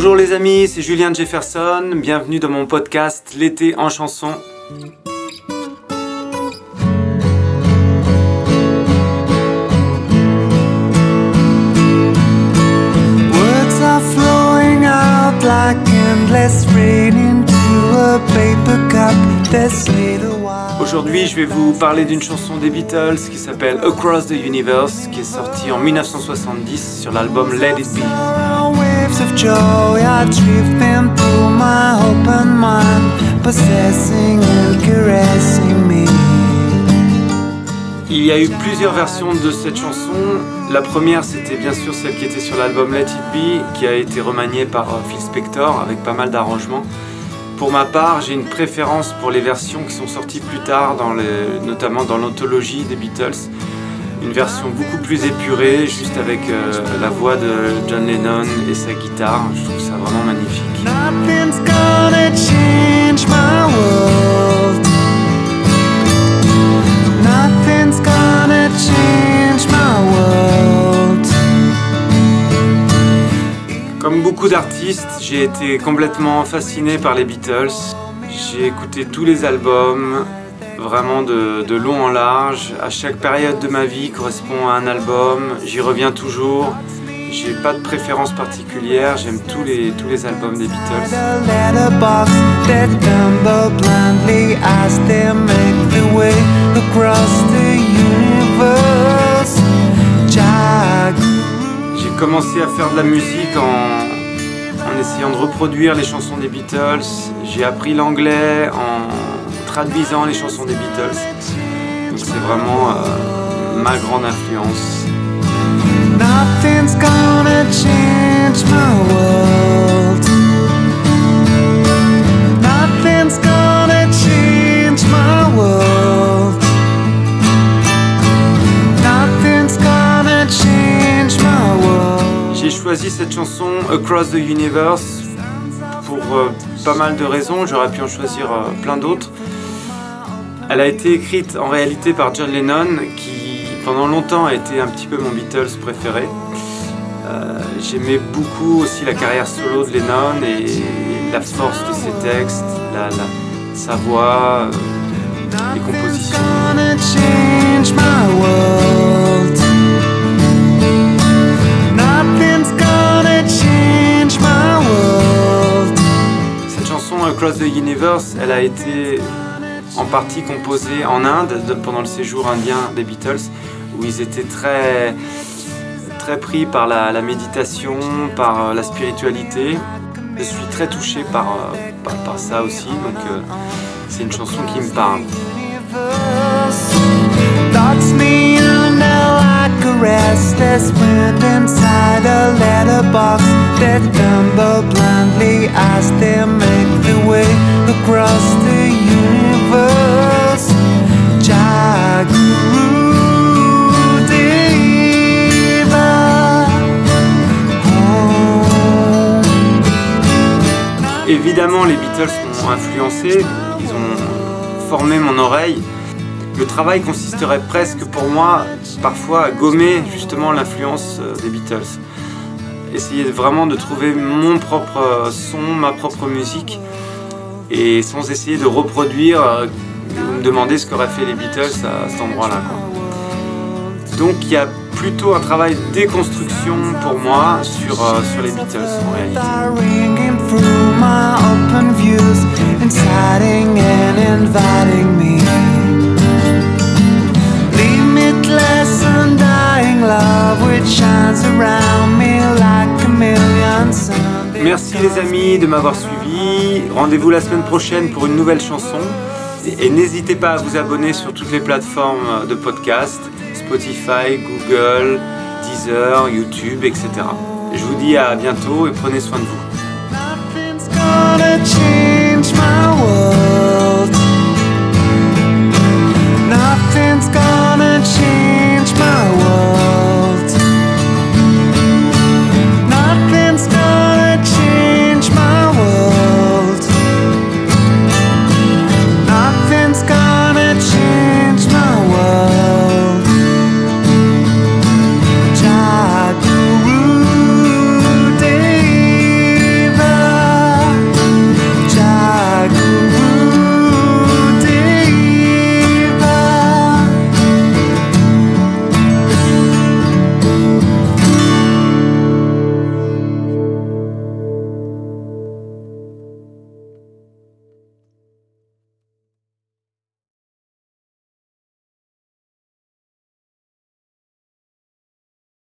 Bonjour les amis, c'est Julien Jefferson, bienvenue dans mon podcast L'été en chanson. Words are flowing out like endless rain into a paper cup. Little. Aujourd'hui, je vais vous parler d'une chanson des Beatles qui s'appelle Across the Universe, qui est sortie en 1970 sur l'album Let It Be. Il y a eu plusieurs versions de cette chanson. La première, c'était bien sûr celle qui était sur l'album Let It Be, qui a été remaniée par euh, Phil Spector avec pas mal d'arrangements. Pour ma part, j'ai une préférence pour les versions qui sont sorties plus tard, notamment dans l'anthologie des Beatles. Une version beaucoup plus épurée, juste avec euh, la voix de John Lennon et sa guitare. Je trouve ça vraiment magnifique. Nothing's gonna change my world. Nothing's gonna change my world. Comme beaucoup d'artistes, j'ai été complètement fasciné par les Beatles. J'ai écouté tous les albums, vraiment de, de long en large. À chaque période de ma vie correspond à un album. J'y reviens toujours. J'ai pas de préférence particulière. J'aime tous les, tous les albums des Beatles. J'ai commencé à faire de la musique en, en essayant de reproduire les chansons des Beatles. J'ai appris l'anglais en traduisant les chansons des Beatles. Donc c'est vraiment euh, ma grande influence. Nothing's gonna change my world. Nothing's gonna change my world. Nothing's gonna change my world. J'ai choisi cette chanson Across the Universe pour euh, pas mal de raisons. J'aurais pu en choisir euh, plein d'autres. Elle a été écrite en réalité par John Lennon, qui pendant longtemps a été un petit peu mon Beatles préféré. Euh, J'aimais beaucoup aussi la carrière solo de Lennon et la force de ses textes, la, la- sa voix, euh, les compositions. Cette chanson Across the Universe, elle a été en partie composée en Inde de- pendant le séjour indien des Beatles, où ils étaient très, très pris par la, méditation, par euh, la spiritualité. Je suis très touché par, euh, par ça aussi, donc euh, c'est une chanson qui me parle. Évidemment, les Beatles m'ont influencé, ils ont formé mon oreille. Le travail consisterait presque pour moi, parfois, à gommer justement l'influence euh, des Beatles. Essayer vraiment de trouver mon propre euh, son, ma propre musique, et sans essayer de reproduire euh, ou me demander ce qu'auraient fait les Beatles à cet endroit-là. Donc il y a plutôt un travail de déconstruction pour moi sur, euh, sur les Beatles en réalité. are ringing through my open views, inciting and inviting me. Limitless undying love which shines around me like a million suns. Merci les amis de m'avoir suivi. Rendez-vous la semaine prochaine pour une nouvelle chanson. Et, et n'hésitez pas à vous abonner sur toutes les plateformes de podcast, Spotify, Google, Deezer, YouTube, etc. Je vous dis à bientôt et prenez soin de vous.